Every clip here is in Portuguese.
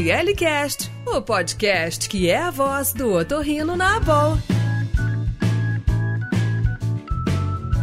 ORL Cast, o podcast que é a voz do otorrino na Abol.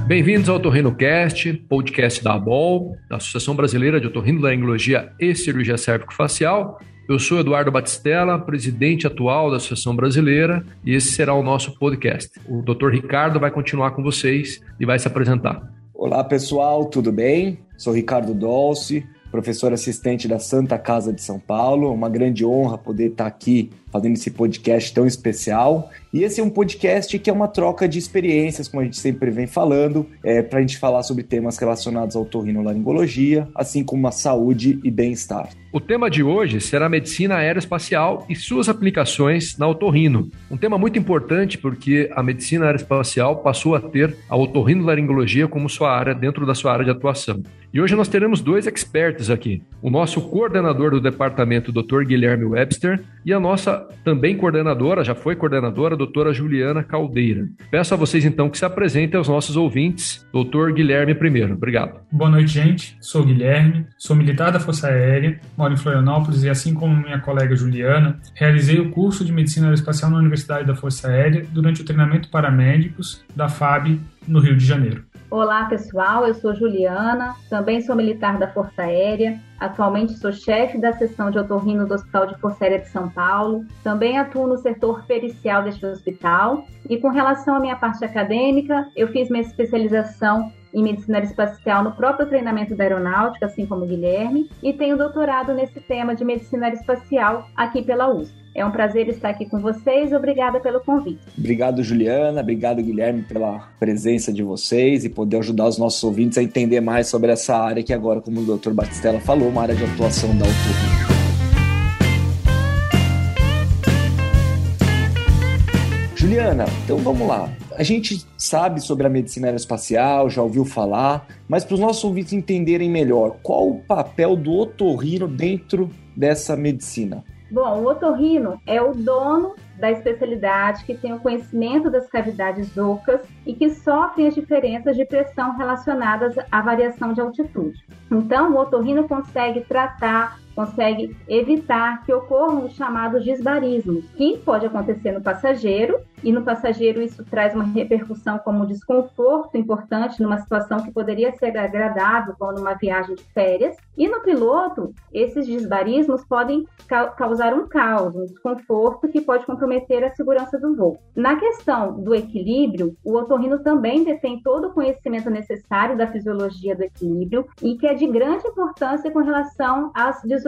Bem-vindos ao Otorrino Cast, podcast da ABOL, da Associação Brasileira de Otorrinolaringologia e Cirurgia Cérvico-Facial. Eu sou Eduardo Batistella, presidente atual da Associação Brasileira, e esse será o nosso podcast. O Dr. Ricardo vai continuar com vocês e vai se apresentar. Olá, pessoal, tudo bem? Sou Ricardo Dolce, professor assistente da Santa Casa de São Paulo. Uma grande honra poder estar aqui fazendo esse podcast tão especial. E esse é um podcast que é uma troca de experiências, como a gente sempre vem falando, é, para a gente falar sobre temas relacionados ao torrinolaringologia, assim como a saúde e bem-estar. O tema de hoje será medicina aeroespacial e suas aplicações na otorrino. Um tema muito importante porque a medicina aeroespacial passou a ter a otorrinolaringologia como sua área dentro da sua área de atuação. E hoje nós teremos dois experts aqui. O nosso coordenador do departamento, Dr. Guilherme Webster, e a nossa também coordenadora, já foi coordenadora, doutora Juliana Caldeira. Peço a vocês então que se apresentem aos nossos ouvintes. Doutor Guilherme primeiro. Obrigado. Boa noite, gente. Sou Guilherme, sou militar da Força Aérea, moro em Florianópolis e assim como minha colega Juliana, realizei o curso de Medicina Aeroespacial na Universidade da Força Aérea durante o treinamento para médicos da FAB no Rio de Janeiro. Olá, pessoal. Eu sou Juliana, também sou militar da Força Aérea. Atualmente sou chefe da seção de otorrino do Hospital de Força Aérea de São Paulo. Também atuo no setor pericial deste hospital. E com relação à minha parte acadêmica, eu fiz minha especialização em medicina aeroespacial no próprio treinamento da aeronáutica, assim como o Guilherme, e tenho doutorado nesse tema de medicina aeroespacial aqui pela USP. É um prazer estar aqui com vocês. Obrigada pelo convite. Obrigado, Juliana. Obrigado, Guilherme, pela presença de vocês e poder ajudar os nossos ouvintes a entender mais sobre essa área que agora, como o Dr. Batistella falou, uma área de atuação da autorria. Juliana, então vamos lá. A gente sabe sobre a medicina aeroespacial, já ouviu falar, mas para os nossos ouvintes entenderem melhor, qual o papel do otorrino dentro dessa medicina? Bom, o otorrino é o dono da especialidade que tem o conhecimento das cavidades ocas e que sofrem as diferenças de pressão relacionadas à variação de altitude. Então, o otorrino consegue tratar consegue evitar que ocorram os chamados disbarismos, que pode acontecer no passageiro, e no passageiro isso traz uma repercussão como desconforto importante numa situação que poderia ser agradável, como numa viagem de férias, e no piloto, esses disbarismos podem ca causar um caos, um desconforto que pode comprometer a segurança do voo. Na questão do equilíbrio, o otorrino também detém todo o conhecimento necessário da fisiologia do equilíbrio e que é de grande importância com relação às desorientações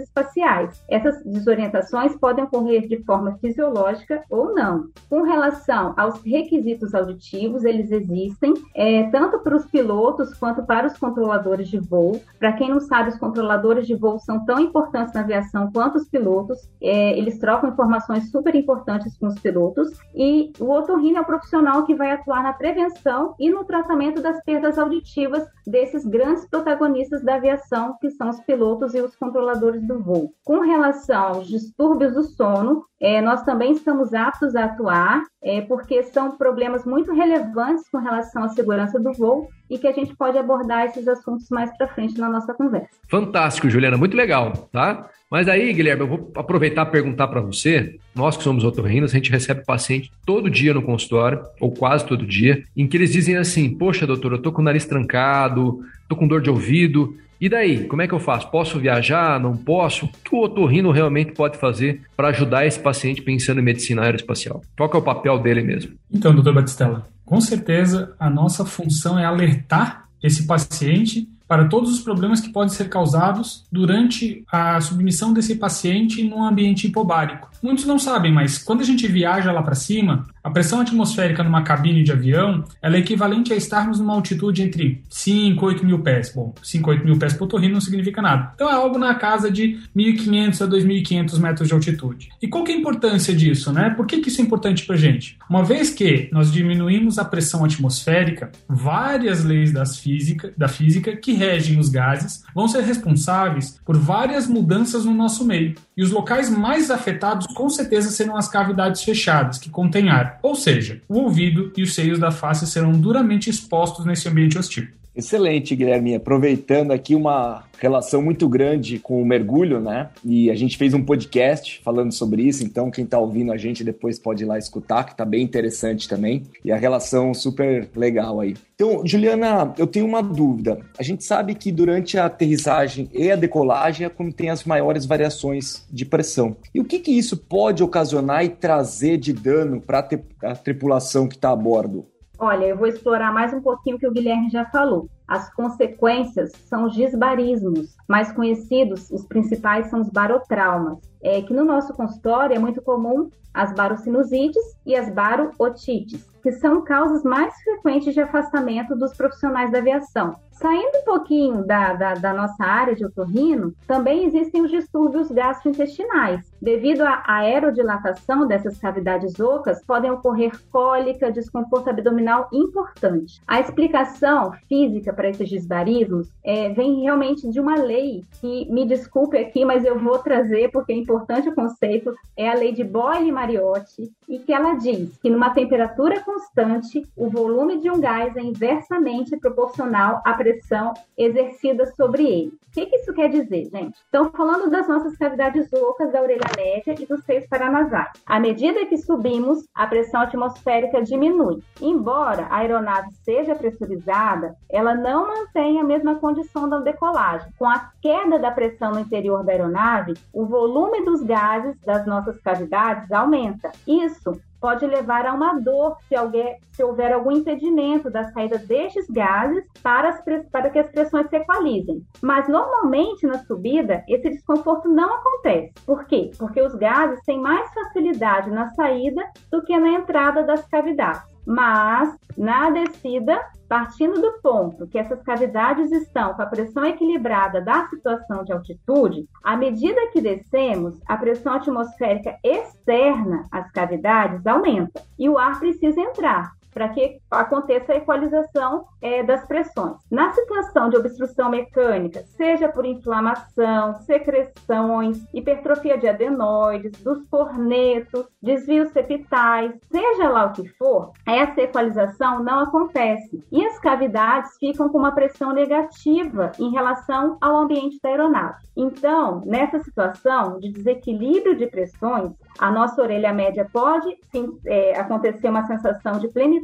espaciais. Essas desorientações podem ocorrer de forma fisiológica ou não. Com relação aos requisitos auditivos, eles existem é, tanto para os pilotos quanto para os controladores de voo. Para quem não sabe, os controladores de voo são tão importantes na aviação quanto os pilotos. É, eles trocam informações super importantes com os pilotos. E o otorrino é o profissional que vai atuar na prevenção e no tratamento das perdas auditivas desses grandes protagonistas da aviação, que são os pilotos e os controladores do voo. Com relação aos distúrbios do sono, é, nós também estamos aptos a atuar, é, porque são problemas muito relevantes com relação à segurança do voo e que a gente pode abordar esses assuntos mais para frente na nossa conversa. Fantástico, Juliana, muito legal, tá? Mas aí, Guilherme, eu vou aproveitar e perguntar para você. Nós que somos otorrinos, a gente recebe paciente todo dia no consultório, ou quase todo dia, em que eles dizem assim: Poxa, doutor, eu tô com o nariz trancado, tô com dor de ouvido. E daí, como é que eu faço? Posso viajar? Não posso? O que o otorrino realmente pode fazer para ajudar esse paciente pensando em medicina aeroespacial? Qual é o papel dele mesmo? Então, doutor Batistella, com certeza a nossa função é alertar esse paciente para todos os problemas que podem ser causados durante a submissão desse paciente num ambiente hipobárico. Muitos não sabem, mas quando a gente viaja lá para cima, a pressão atmosférica numa cabine de avião é equivalente a estarmos numa altitude entre 5 e 8 mil pés. Bom, 5 8 mil pés por torrino não significa nada. Então é algo na casa de 1.500 a 2.500 metros de altitude. E qual que é a importância disso, né? Por que, que isso é importante para gente? Uma vez que nós diminuímos a pressão atmosférica, várias leis das física, da física que regem os gases vão ser responsáveis por várias mudanças no nosso meio. E os locais mais afetados com certeza serão as cavidades fechadas, que contêm ar. Ou seja, o ouvido e os seios da face serão duramente expostos nesse ambiente hostil. Excelente, Guilherme. Aproveitando aqui uma relação muito grande com o mergulho, né? E a gente fez um podcast falando sobre isso, então quem está ouvindo a gente depois pode ir lá escutar, que está bem interessante também. E a relação super legal aí. Então, Juliana, eu tenho uma dúvida. A gente sabe que durante a aterrissagem e a decolagem é quando tem as maiores variações de pressão. E o que, que isso pode ocasionar e trazer de dano para a tripulação que está a bordo? Olha, eu vou explorar mais um pouquinho o que o Guilherme já falou. As consequências são os disbarismos, mais conhecidos, os principais são os barotraumas, é, que no nosso consultório é muito comum as barocinusites e as barotites, que são causas mais frequentes de afastamento dos profissionais da aviação. Saindo um pouquinho da, da, da, nossa área de otorrino, também existem os distúrbios gastrointestinais. Devido à aerodilatação dessas cavidades ocas, podem ocorrer cólica, desconforto abdominal importante. A explicação física para esses disbarismos é, vem realmente de uma lei que, me desculpe aqui, mas eu vou trazer porque é importante o conceito, é a lei de Boyle-Mariotti, e que ela diz que numa temperatura constante, o volume de um gás é inversamente proporcional à pressão exercida sobre ele. O que, que isso quer dizer, gente? Então, falando das nossas cavidades ocas da orelha média e dos seios paranasais. À medida que subimos, a pressão atmosférica diminui. Embora a aeronave seja pressurizada, ela não mantém a mesma condição da decolagem. Com a queda da pressão no interior da aeronave, o volume dos gases das nossas cavidades aumenta. Isso pode levar a uma dor se, alguém, se houver algum impedimento da saída destes gases para, as, para que as pressões se equalizem. Mas normalmente na subida esse desconforto não acontece. Por quê? Porque os gases têm mais facilidade na saída do que na entrada das cavidades. Mas na descida, partindo do ponto que essas cavidades estão com a pressão equilibrada da situação de altitude, à medida que descemos, a pressão atmosférica externa às cavidades aumenta e o ar precisa entrar para que aconteça a equalização é, das pressões. Na situação de obstrução mecânica, seja por inflamação, secreções, hipertrofia de adenoides, dos cornetos, desvios septais, seja lá o que for, essa equalização não acontece e as cavidades ficam com uma pressão negativa em relação ao ambiente da aeronave. Então, nessa situação de desequilíbrio de pressões, a nossa orelha média pode sim, é, acontecer uma sensação de plenitude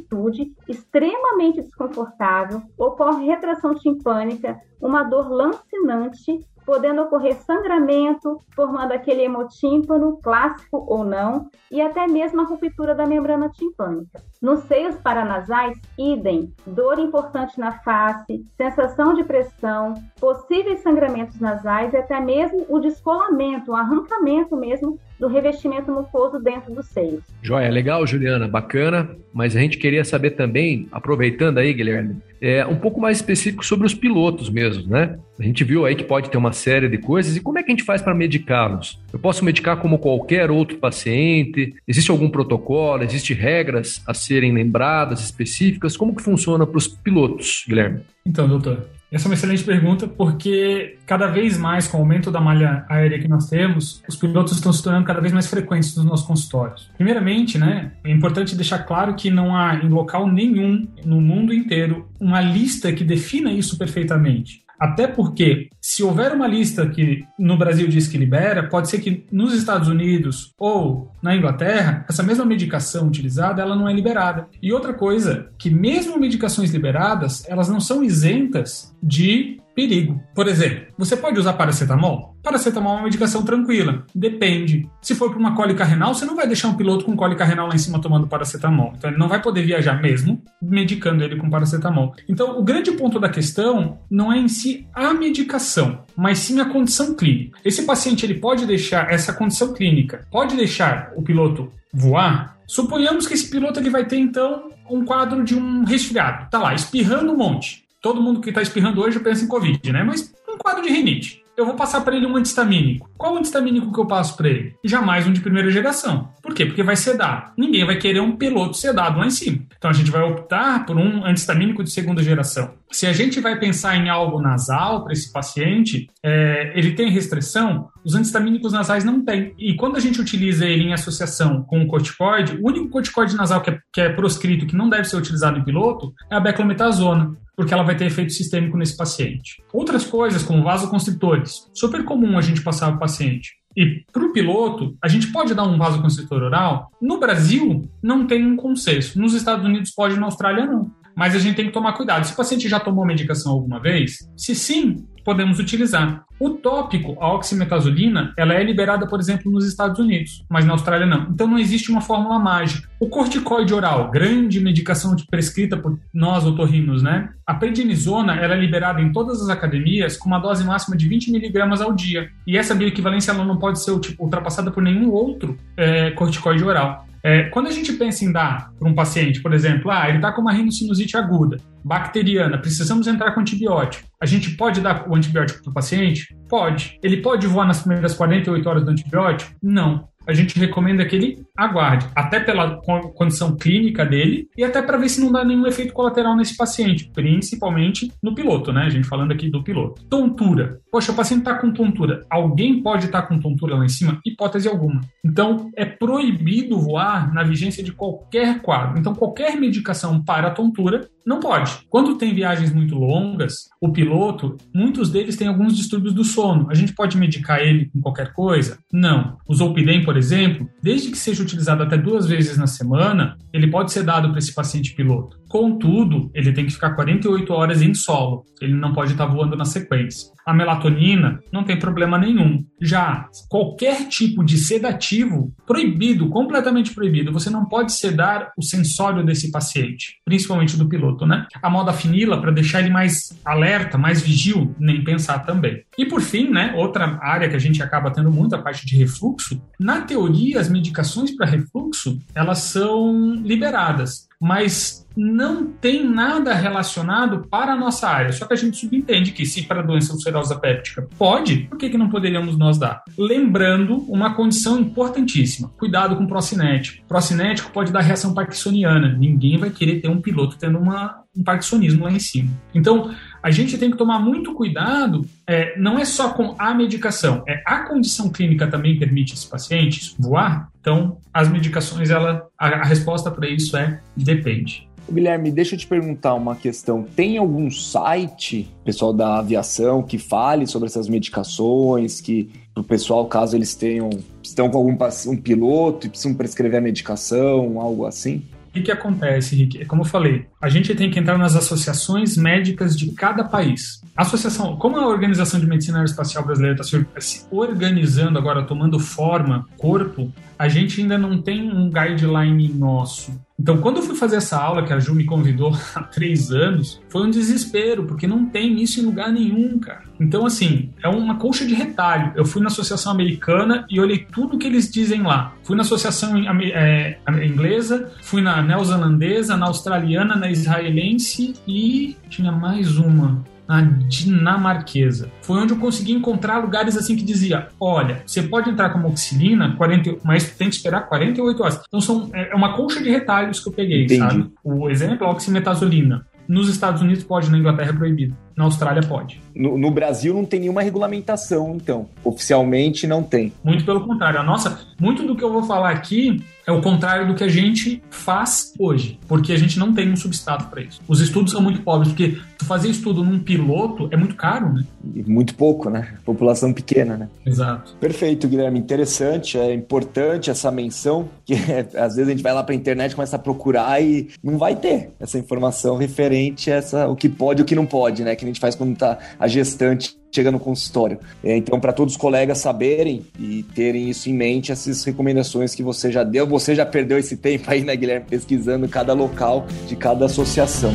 extremamente desconfortável, ocorre retração timpânica, uma dor lancinante podendo ocorrer sangramento, formando aquele hemotímpano, clássico ou não, e até mesmo a ruptura da membrana timpânica. Nos seios paranasais, idem, dor importante na face, sensação de pressão, possíveis sangramentos nasais e até mesmo o descolamento, o arrancamento mesmo do revestimento mucoso dentro dos seios. Joia, legal, Juliana, bacana, mas a gente queria saber também, aproveitando aí, Guilherme, é, um pouco mais específico sobre os pilotos mesmo, né? A gente viu aí que pode ter uma série de coisas, e como é que a gente faz para medicá-los? Eu posso medicar como qualquer outro paciente? Existe algum protocolo? Existem regras a serem lembradas, específicas? Como que funciona para os pilotos, Guilherme? Então, doutor, essa é uma excelente pergunta, porque cada vez mais, com o aumento da malha aérea que nós temos, os pilotos estão se tornando cada vez mais frequentes nos nossos consultórios. Primeiramente, né, é importante deixar claro que não há em local nenhum no mundo inteiro uma lista que defina isso perfeitamente. Até porque, se houver uma lista que no Brasil diz que libera, pode ser que nos Estados Unidos ou na Inglaterra, essa mesma medicação utilizada, ela não é liberada. E outra coisa, que mesmo medicações liberadas, elas não são isentas de perigo. Por exemplo, você pode usar paracetamol? Paracetamol é uma medicação tranquila. Depende. Se for para uma cólica renal, você não vai deixar um piloto com cólica renal lá em cima tomando paracetamol. Então ele não vai poder viajar mesmo medicando ele com paracetamol. Então o grande ponto da questão não é em si a medicação, mas sim a condição clínica. Esse paciente ele pode deixar essa condição clínica, pode deixar o piloto voar. Suponhamos que esse piloto ele vai ter então um quadro de um resfriado. Tá lá, espirrando um monte todo mundo que está espirrando hoje pensa em Covid, né? Mas um quadro de rinite eu vou passar para ele um antistamínico. Qual antistamínico que eu passo para ele? Jamais um de primeira geração. Por quê? Porque vai sedar. Ninguém vai querer um piloto sedado lá em cima. Então a gente vai optar por um antistamínico de segunda geração. Se a gente vai pensar em algo nasal para esse paciente, é, ele tem restrição, os antistamínicos nasais não têm. E quando a gente utiliza ele em associação com o corticoide, o único corticoide nasal que é, que é proscrito, que não deve ser utilizado em piloto, é a beclometasona porque ela vai ter efeito sistêmico nesse paciente. Outras coisas, como vasoconstritores, super comum a gente passar o paciente. E para o piloto, a gente pode dar um vasoconstritor oral? No Brasil, não tem um consenso. Nos Estados Unidos pode, na Austrália não. Mas a gente tem que tomar cuidado. Se o paciente já tomou medicação alguma vez, se sim, podemos utilizar. O tópico, a oximetazolina, ela é liberada, por exemplo, nos Estados Unidos, mas na Austrália não. Então não existe uma fórmula mágica. O corticoide oral, grande medicação prescrita por nós otorrinos, né? A prednisona, ela é liberada em todas as academias com uma dose máxima de 20 miligramas ao dia. E essa bioequivalência ela não pode ser ultrapassada por nenhum outro é, corticoide oral. É, quando a gente pensa em dar para um paciente, por exemplo, ah, ele está com uma rinocinusite aguda, bacteriana, precisamos entrar com antibiótico. A gente pode dar o antibiótico para o paciente? Pode. Ele pode voar nas primeiras 48 horas do antibiótico? Não a gente recomenda que ele aguarde, até pela condição clínica dele e até para ver se não dá nenhum efeito colateral nesse paciente, principalmente no piloto, né? A gente falando aqui do piloto. Tontura. Poxa, o paciente está com tontura. Alguém pode estar tá com tontura lá em cima? Hipótese alguma. Então, é proibido voar na vigência de qualquer quadro. Então, qualquer medicação para a tontura não pode. Quando tem viagens muito longas, o piloto, muitos deles têm alguns distúrbios do sono. A gente pode medicar ele com qualquer coisa? Não. O Zolpidem, por exemplo, desde que seja utilizado até duas vezes na semana, ele pode ser dado para esse paciente piloto. Contudo, ele tem que ficar 48 horas em solo. Ele não pode estar voando na sequência. A melatonina não tem problema nenhum. Já qualquer tipo de sedativo, proibido, completamente proibido. Você não pode sedar o sensório desse paciente, principalmente do piloto, né? A modafinila, para deixar ele mais alerta, mais vigil, nem pensar também. E por fim, né, outra área que a gente acaba tendo muito, a parte de refluxo. Na teoria, as medicações para refluxo, elas são liberadas mas não tem nada relacionado para a nossa área. Só que a gente subentende que se para a doença ulcerosa péptica pode, por que, que não poderíamos nós dar? Lembrando uma condição importantíssima: cuidado com o procinético. Procinético pode dar reação parkinsoniana. Ninguém vai querer ter um piloto tendo uma, um parkinsonismo lá em cima. Então, a gente tem que tomar muito cuidado, é, não é só com a medicação, é a condição clínica também permite esse paciente voar, então as medicações, ela, a, a resposta para isso é depende. Guilherme, deixa eu te perguntar uma questão. Tem algum site, pessoal da aviação, que fale sobre essas medicações, que o pessoal, caso eles tenham, estão com algum um piloto e precisam prescrever a medicação, algo assim? O que, que acontece, Rick? É como eu falei, a gente tem que entrar nas associações médicas de cada país. Associação, como a Organização de Medicina Aeroespacial Brasileira está se organizando agora, tomando forma, corpo, a gente ainda não tem um guideline nosso. Então, quando eu fui fazer essa aula, que a Ju me convidou há três anos, foi um desespero, porque não tem isso em lugar nenhum, cara. Então, assim, é uma colcha de retalho. Eu fui na Associação Americana e olhei tudo que eles dizem lá. Fui na Associação é, Inglesa, fui na neozelandesa, na australiana, na israelense e tinha mais uma na dinamarquesa. Foi onde eu consegui encontrar lugares assim que dizia: olha, você pode entrar com moxilina, 40, mas tem que esperar 48 horas. Então são, é, é uma colcha de retalhos que eu peguei, Entendi. sabe? O exemplo é oximetazolina. Nos Estados Unidos pode, na Inglaterra é proibido. Na Austrália pode. No, no, Brasil não tem nenhuma regulamentação, então. Oficialmente não tem. Muito pelo contrário. A nossa, muito do que eu vou falar aqui é o contrário do que a gente faz hoje, porque a gente não tem um substrato para isso. Os estudos são muito pobres, porque tu fazer estudo num piloto é muito caro, né? E muito pouco, né? População pequena, né? Exato. Perfeito, Guilherme. Interessante, é importante essa menção, que é, às vezes a gente vai lá para a internet, começa a procurar e não vai ter essa informação referente a essa, o que pode e o que não pode, né? Que a gente faz quando tá a gestante chega no consultório. É, então, para todos os colegas saberem e terem isso em mente, essas recomendações que você já deu, você já perdeu esse tempo aí, né, Guilherme, pesquisando cada local de cada associação.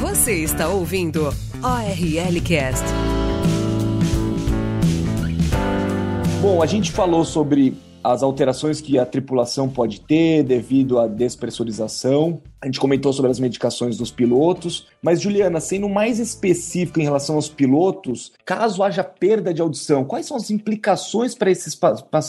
Você está ouvindo ORL Cast. Bom, a gente falou sobre as alterações que a tripulação pode ter devido à despressurização. A gente comentou sobre as medicações dos pilotos, mas Juliana, sendo mais específico em relação aos pilotos, caso haja perda de audição, quais são as implicações para esses,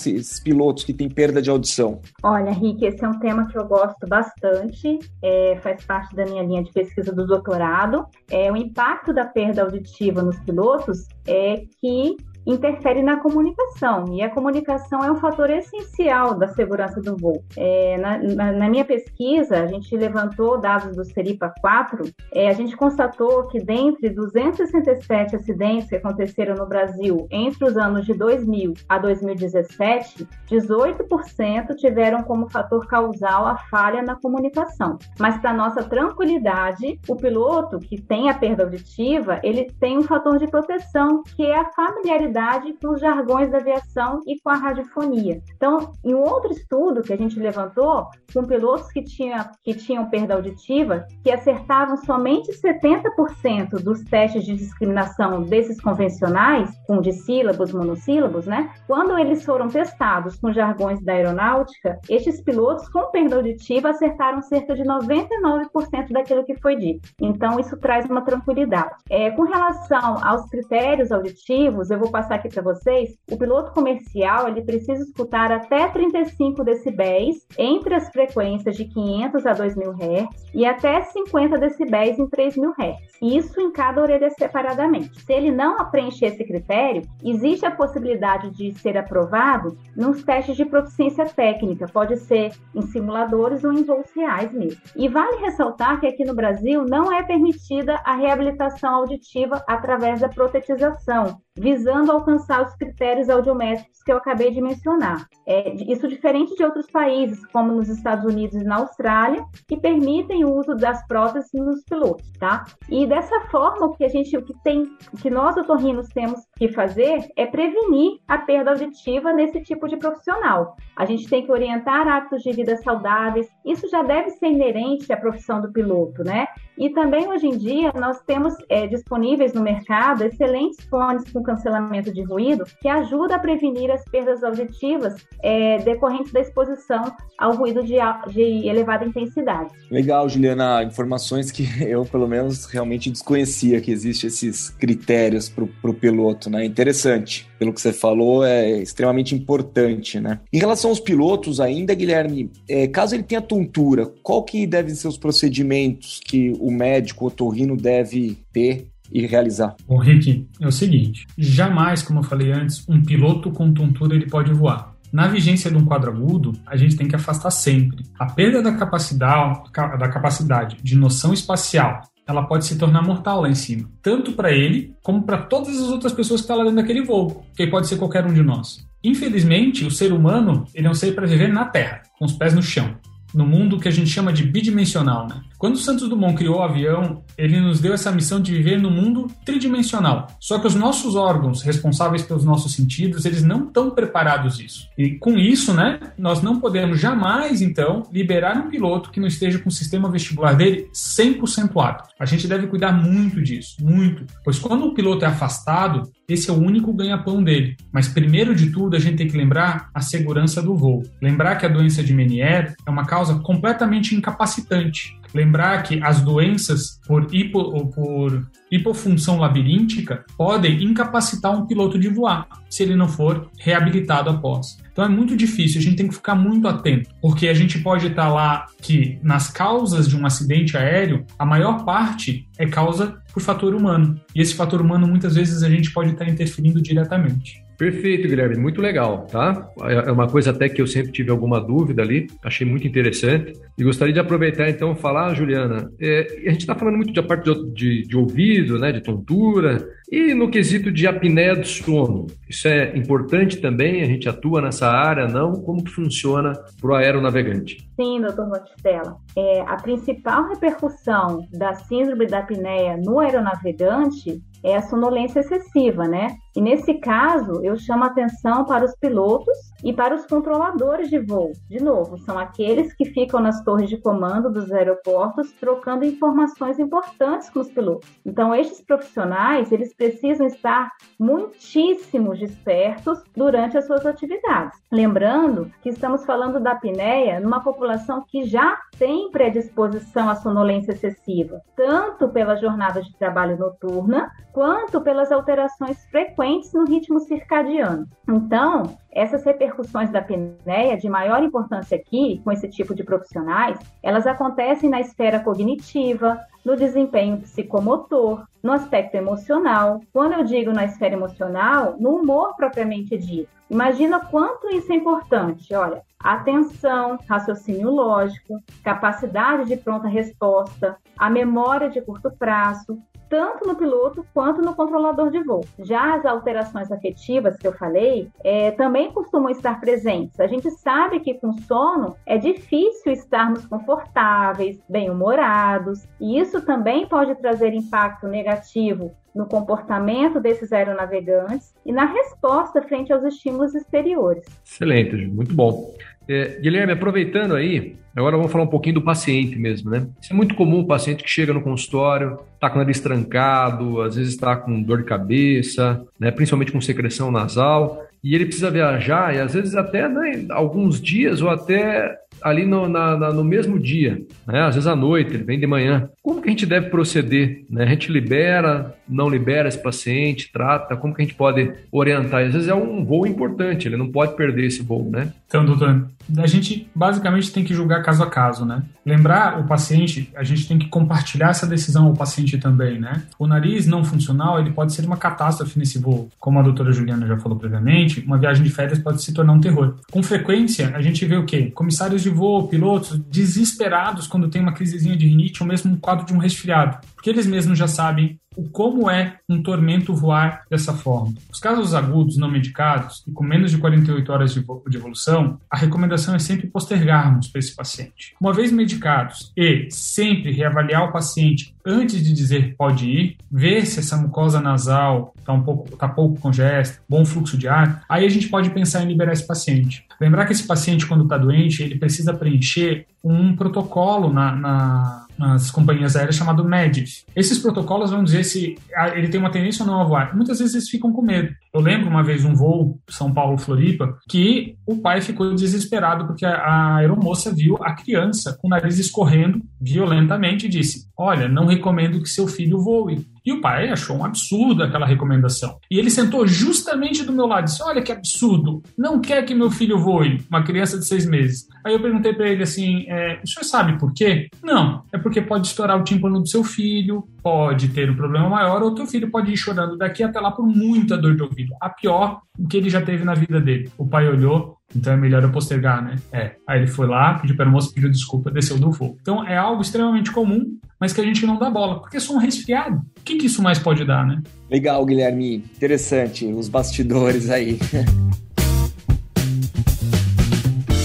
esses, pilotos que têm perda de audição? Olha, Rick, esse é um tema que eu gosto bastante, é, faz parte da minha linha de pesquisa do doutorado. É, o impacto da perda auditiva nos pilotos é que interfere na comunicação. E a comunicação é um fator essencial da segurança do voo. É, na, na, na, minha pesquisa, a gente levantou dados do Seripa 4, é, a gente constatou que dentre 267 acidentes que aconteceram no Brasil entre os anos de 2000 a 2017, 18% tiveram como fator causal a falha na comunicação. Mas para nossa tranquilidade, o piloto que tem a perda auditiva, ele tem um fator de proteção, que é a familiaridade com os jargões da aviação e com a radiofonia. Então, em um outro estudo que a gente levantou, com pilotos que, tinha, que tinham perda auditiva, que acertavam somente 70% dos testes de discriminação desses convencionais, com dissílabos, monossílabos, né? Quando eles foram testados com jargões da aeronáutica, estes pilotos com perda auditiva acertaram cerca de 99% daquilo que foi dito. Então, isso traz uma tranquilidade. É, com relação aos critérios auditivos, eu vou passar aqui para vocês. O piloto comercial ele precisa escutar até 35 decibéis entre as frequências de 500 a 2000 Hz e até 50 decibéis em 3000 Hz. Isso em cada orelha separadamente. Se ele não preencher esse critério, existe a possibilidade de ser aprovado nos testes de proficiência técnica, pode ser em simuladores ou em voos reais mesmo. E vale ressaltar que aqui no Brasil não é permitida a reabilitação auditiva através da protetização, visando alcançar os critérios audiométricos que eu acabei de mencionar. É, isso diferente de outros países, como nos Estados Unidos e na Austrália, que permitem o uso das próteses nos pilotos, tá? E dessa forma, o que a gente, o que tem, o que nós otorrinos temos que fazer é prevenir a perda auditiva nesse tipo de profissional. A gente tem que orientar hábitos de vida saudáveis. Isso já deve ser inerente à profissão do piloto, né? E também hoje em dia nós temos é, disponíveis no mercado excelentes fones com cancelamento de ruído que ajuda a prevenir as perdas auditivas é, decorrentes da exposição ao ruído de, de elevada intensidade. Legal, Juliana, informações que eu pelo menos realmente desconhecia que existem esses critérios para o piloto, né? Interessante. Pelo que você falou, é extremamente importante, né? Em relação aos pilotos ainda, Guilherme, é, caso ele tenha tontura, qual que devem ser os procedimentos que o médico otorrino deve ter e realizar. Bom, Rick, é o seguinte: jamais, como eu falei antes, um piloto com tontura ele pode voar. Na vigência de um quadro agudo, a gente tem que afastar sempre. A perda da capacidade, da capacidade de noção espacial ela pode se tornar mortal lá em cima, tanto para ele como para todas as outras pessoas que estão tá lá dentro daquele voo, que pode ser qualquer um de nós. Infelizmente, o ser humano ele é um ser para viver na Terra, com os pés no chão no mundo que a gente chama de bidimensional. Né? Quando o Santos Dumont criou o avião, ele nos deu essa missão de viver no mundo tridimensional. Só que os nossos órgãos responsáveis pelos nossos sentidos, eles não estão preparados isso. E com isso, né, nós não podemos jamais, então, liberar um piloto que não esteja com o sistema vestibular dele 100% apto. A gente deve cuidar muito disso, muito. Pois quando o piloto é afastado, esse é o único ganha-pão dele. Mas primeiro de tudo, a gente tem que lembrar a segurança do voo. Lembrar que a doença de Meniere é uma causa completamente incapacitante. Lembrar que as doenças por, hipo, por hipofunção labiríntica podem incapacitar um piloto de voar, se ele não for reabilitado após. Então é muito difícil, a gente tem que ficar muito atento, porque a gente pode estar lá que nas causas de um acidente aéreo, a maior parte é causa por fator humano. E esse fator humano muitas vezes a gente pode estar interferindo diretamente. Perfeito, Guilherme, muito legal, tá? É uma coisa até que eu sempre tive alguma dúvida ali, achei muito interessante. E gostaria de aproveitar então falar, Juliana, é, a gente está falando muito de parte de, de, de, ouvido, né, de tontura, e no quesito de apneia do sono. Isso é importante também, a gente atua nessa área, não? Como que funciona para o aeronavegante? Sim, doutor Batistella. É, a principal repercussão da síndrome da apneia no aeronavegante é a sonolência excessiva, né? E nesse caso, eu chamo atenção para os pilotos e para os controladores de voo. De novo, são aqueles que ficam nas torres de comando dos aeroportos trocando informações importantes com os pilotos. Então, estes profissionais, eles precisam estar muitíssimo despertos durante as suas atividades. Lembrando que estamos falando da apneia numa população que já tem predisposição à sonolência excessiva, tanto pela jornada de trabalho noturna, quanto pelas alterações frequentes no ritmo circadiano. Então, essas repercussões da apneia de maior importância aqui, com esse tipo de profissionais, elas acontecem na esfera cognitiva, no desempenho psicomotor, no aspecto emocional. Quando eu digo na esfera emocional, no humor propriamente dito. Imagina quanto isso é importante. Olha, atenção, raciocínio lógico, capacidade de pronta resposta, a memória de curto prazo, tanto no piloto quanto no controlador de voo. Já as alterações afetivas que eu falei é, também costumam estar presentes. A gente sabe que com sono é difícil estarmos confortáveis, bem-humorados, e isso também pode trazer impacto negativo no comportamento desses aeronavegantes e na resposta frente aos estímulos exteriores. Excelente, muito bom. É, Guilherme, aproveitando aí, agora vamos falar um pouquinho do paciente mesmo, né? Isso é muito comum o paciente que chega no consultório, está com o nariz trancado, às vezes está com dor de cabeça, né? principalmente com secreção nasal, e ele precisa viajar, e às vezes até né, alguns dias ou até ali no, na, na, no mesmo dia, né? às vezes à noite, ele vem de manhã. Como que a gente deve proceder? Né? A gente libera, não libera esse paciente, trata? Como que a gente pode orientar? Às vezes é um voo importante, ele não pode perder esse voo, né? Então, doutor, a gente basicamente tem que julgar caso a caso, né? Lembrar o paciente, a gente tem que compartilhar essa decisão ao paciente também, né? O nariz não funcional, ele pode ser uma catástrofe nesse voo. Como a doutora Juliana já falou previamente, uma viagem de férias pode se tornar um terror. Com frequência, a gente vê o quê? Comissários de voo, pilotos desesperados quando tem uma crisezinha de rinite ou mesmo um quadro de um resfriado, porque eles mesmos já sabem como é um tormento voar dessa forma. Os casos agudos não medicados e com menos de 48 horas de, evolução, a recomendação é sempre postergarmos para esse paciente. Uma vez medicados e sempre reavaliar o paciente antes de dizer pode ir, ver se essa mucosa nasal está um pouco, tá pouco congesta, bom fluxo de ar, aí a gente pode pensar em liberar esse paciente. Lembrar que esse paciente, quando está doente, ele precisa preencher um protocolo na, na, nas companhias aéreas chamado MEDIF. Esses protocolos vão dizer se ele tem uma tendência ou não a voar. Muitas vezes eles ficam com medo. Eu lembro uma vez um voo São Paulo-Floripa que o pai ficou desesperado porque a aeromoça viu a criança com o nariz escorrendo violentamente e disse: Olha, não recomendo que seu filho voe. E o pai achou um absurdo aquela recomendação. E ele sentou justamente do meu lado e disse: Olha que absurdo, não quer que meu filho voe, uma criança de seis meses. Aí eu perguntei para ele assim: é, O senhor sabe por quê? Não, é porque pode estourar o tímpano do seu filho, pode ter um problema maior, ou teu filho pode ir chorando daqui até lá por muita dor de ouvido. A pior que ele já teve na vida dele. O pai olhou, então é melhor eu postergar, né? É. Aí ele foi lá, pediu para a moça, pediu desculpa, desceu do voo. Então é algo extremamente comum, mas que a gente não dá bola, porque é só um resfriado. O que, que isso mais pode dar, né? Legal, Guilherme. Interessante, os bastidores aí.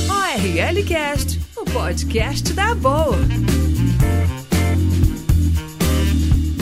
ORL Cast, o podcast da boa.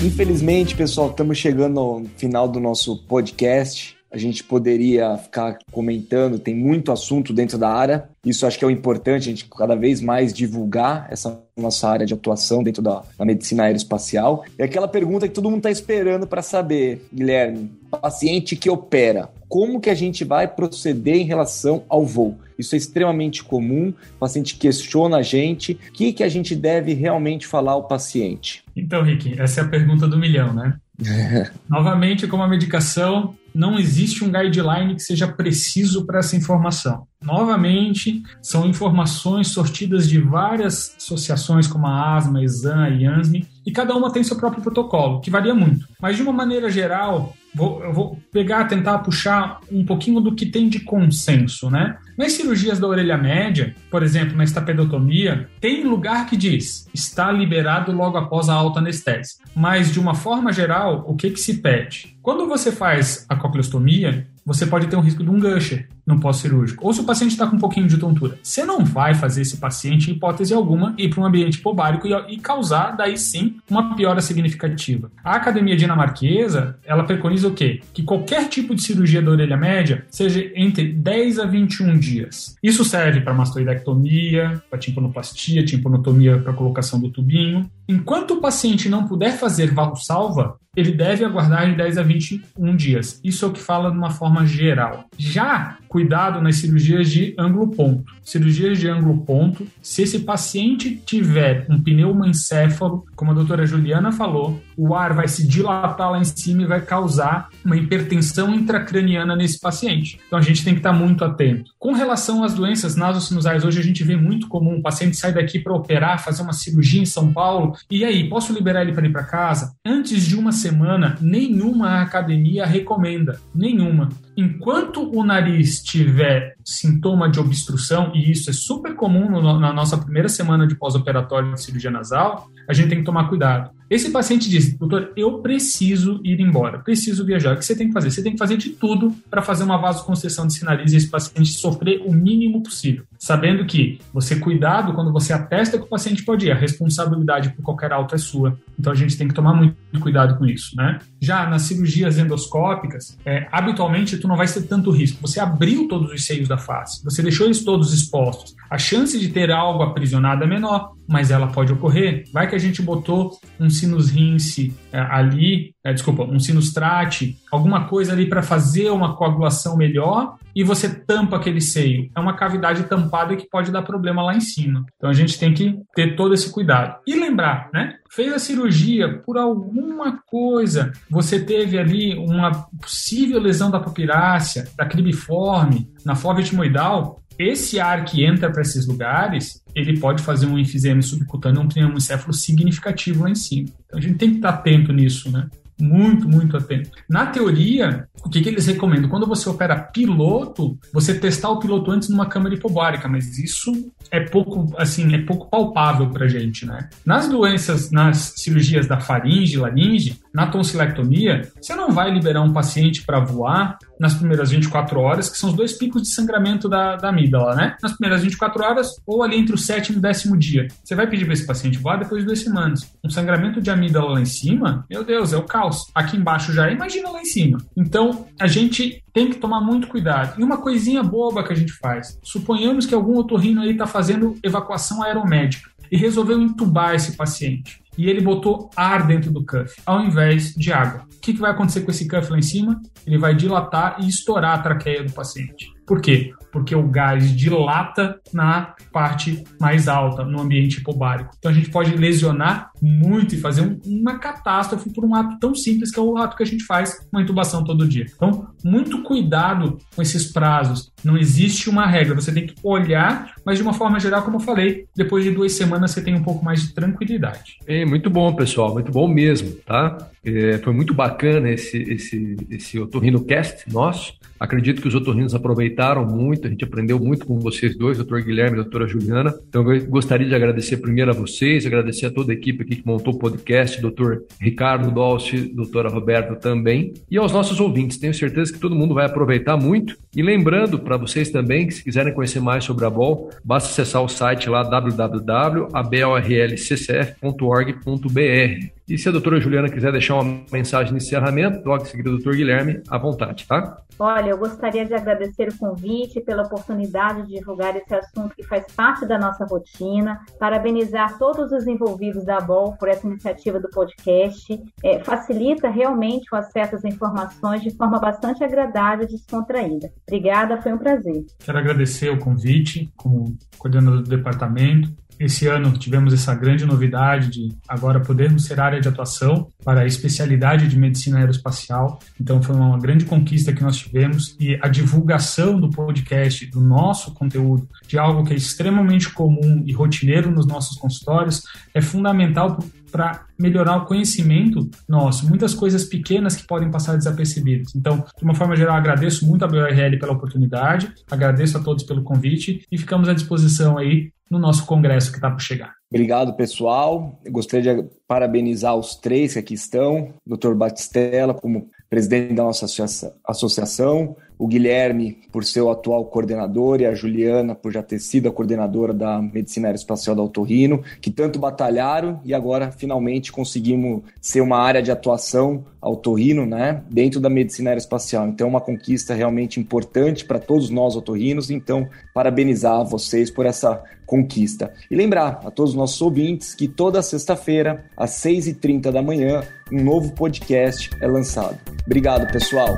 Infelizmente, pessoal, estamos chegando ao final do nosso podcast. A gente poderia ficar comentando, tem muito assunto dentro da área. Isso acho que é o importante, a gente cada vez mais divulgar essa nossa área de atuação dentro da, da medicina aeroespacial. É aquela pergunta que todo mundo está esperando para saber, Guilherme. Paciente que opera, como que a gente vai proceder em relação ao voo? Isso é extremamente comum. O paciente questiona a gente. O que, que a gente deve realmente falar ao paciente? Então, Rick, essa é a pergunta do milhão, né? Novamente, como a medicação, não existe um guideline que seja preciso para essa informação. Novamente, são informações sortidas de várias associações, como a ASMA, a ESAN, a IANSME, e cada uma tem seu próprio protocolo, que varia muito. Mas, de uma maneira geral, vou, eu vou pegar, tentar puxar um pouquinho do que tem de consenso, né? Nas cirurgias da orelha média, por exemplo, na estapedotomia, tem lugar que diz está liberado logo após a alta anestésia. Mas, de uma forma geral, o que, que se pede? Quando você faz a cocleostomia, você pode ter um risco de um gusher no pós-cirúrgico. Ou se o paciente está com um pouquinho de tontura. Você não vai fazer esse paciente, em hipótese alguma, ir para um ambiente hipobárico e, e, causar, daí sim, uma piora significativa. A academia dinamarquesa, ela preconiza o quê? Que qualquer tipo de cirurgia da orelha média seja entre 10 a 21 dias. Isso serve para mastoidectomia, para timpanoplastia, timpanotomia para colocação do tubinho. Enquanto o paciente não puder fazer valsalva, ele deve aguardar de 10 a 21 dias. Isso é o que fala de uma forma geral. Já cuidado nas cirurgias de ângulo ponto. Cirurgias de ângulo ponto, se esse paciente tiver um pneumoencéfalo, como a doutora Juliana falou, o ar vai se dilatar lá em cima e vai causar uma hipertensão intracraniana nesse paciente. Então a gente tem que estar muito atento. Com relação às doenças nasocinusais, hoje a gente vê muito comum o paciente sai daqui para operar, fazer uma cirurgia em São Paulo, e aí, posso liberar ele para ir para casa? Antes de uma semana, nenhuma academia recomenda, nenhuma. Enquanto o nariz tiver sintoma de obstrução, e isso é super comum no, na nossa primeira semana de pós-operatório de cirurgia nasal, a gente tem que tomar cuidado. Esse paciente diz, doutor, eu preciso ir embora, preciso viajar. O que você tem que fazer? Você tem que fazer de tudo para fazer uma vasoconstrição desse nariz e esse paciente sofrer o mínimo possível. Sabendo que você cuidado quando você atesta que o paciente pode ir, a responsabilidade por qualquer alta é sua. Então a gente tem que tomar muito cuidado com isso, né? Já nas cirurgias endoscópicas, é, habitualmente tu não vai ter tanto risco. Você abriu todos os seios da face, você deixou eles todos expostos. A chance de ter algo aprisionado é menor, mas ela pode ocorrer. Vai que a gente botou um sinus rinse é, ali, é, desculpa, um sinus trate, alguma coisa ali para fazer uma coagulação melhor e você tampa aquele seio. É uma cavidade tampada que pode dar problema lá em cima. Então a gente tem que ter todo esse cuidado. E lembrar, né? Fez a cirurgia por alguma coisa, você teve ali uma possível lesão da papirácea, da cribiforme, na fóvea etimoidal, esse ar que entra para esses lugares, ele pode fazer um enfisema subcutâneo, um pneumoencéfalo significativo lá em cima. Então a gente tem que estar atento nisso, né? Muito, muito atento. Na teoria, o que, que, eles recomendam? Quando você opera piloto, você testar o piloto antes numa câmara hipobárica, mas isso é pouco, assim, é pouco palpável pra gente, né? Nas doenças, nas cirurgias da faringe, laringe, na tonsilectomia, você não vai liberar um paciente para voar nas primeiras 24 horas, que são os dois picos de sangramento da, da amígdala, né? Nas primeiras 24 horas ou ali entre o sétimo e o décimo dia. Você vai pedir para esse paciente voar depois de duas semanas. Um sangramento de amígdala lá em cima, meu Deus, é o caos. Aqui embaixo já é, imagina lá em cima. Então, a gente tem que tomar muito cuidado. E uma coisinha boba que a gente faz. Suponhamos que algum otorrino aí está fazendo evacuação aeromédica e resolveu entubar esse paciente e ele botou ar dentro do cuff, ao invés de água. O que, que vai acontecer com esse cuff lá em cima? Ele vai dilatar e estourar a traqueia do paciente. Por quê? Porque o gás dilata na parte mais alta, no ambiente hipobárico. Então a gente pode lesionar muito e fazer um, uma catástrofe por um ato tão simples que é o ato que a gente faz, uma intubação todo dia. Então, muito cuidado com esses prazos. Não existe uma regra, você tem que olhar, mas de uma forma geral, como eu falei, depois de duas semanas você tem um pouco mais de tranquilidade. É, muito bom, pessoal, muito bom mesmo, tá? É, foi muito bacana esse, esse, esse Otorrino Cast nosso. Acredito que os otorrinos aproveitaram muito, a gente aprendeu muito com vocês dois, doutor Guilherme e doutora Juliana. Então, eu gostaria de agradecer primeiro a vocês, agradecer a toda a equipe aqui que montou o podcast, doutor Ricardo Dolce, doutora Roberto também, e aos nossos ouvintes. Tenho certeza que todo mundo vai aproveitar muito. E lembrando para vocês também que se quiserem conhecer mais sobre a BOL, basta acessar o site lá www.ablrlccf.org.br. E se a doutora Juliana quiser deixar uma mensagem de encerramento, logo em seguida o doutor Guilherme, à vontade, tá? Olha, eu gostaria de agradecer o convite, pela oportunidade de divulgar esse assunto que faz parte da nossa rotina, parabenizar todos os envolvidos da BOL por essa iniciativa do podcast. É, facilita realmente o acesso às informações de forma bastante agradável e descontraída. Obrigada, foi um prazer. Quero agradecer o convite como coordenador do departamento esse ano tivemos essa grande novidade de agora podermos ser área de atuação para a especialidade de medicina aeroespacial. Então foi uma grande conquista que nós tivemos e a divulgação do podcast, do nosso conteúdo, de algo que é extremamente comum e rotineiro nos nossos consultórios, é fundamental para melhorar o conhecimento nosso, muitas coisas pequenas que podem passar desapercebidas. Então, de uma forma geral, agradeço muito a BORL pela oportunidade, agradeço a todos pelo convite e ficamos à disposição aí no nosso congresso que está por chegar. Obrigado, pessoal. Eu gostaria de parabenizar os três que aqui estão, Dr. Batistella como presidente da nossa associação, o Guilherme por ser o atual coordenador e a Juliana por já ter sido a coordenadora da Medicina Aeroespacial da Autorrino, que tanto batalharam e agora finalmente conseguimos ser uma área de atuação autorrino, né, dentro da medicina aeroespacial. Então, é uma conquista realmente importante para todos nós autorrinos. Então, parabenizar vocês por essa conquista. E lembrar a todos os nossos ouvintes que toda sexta-feira, às 6h30 da manhã, um novo podcast é lançado. Obrigado, pessoal.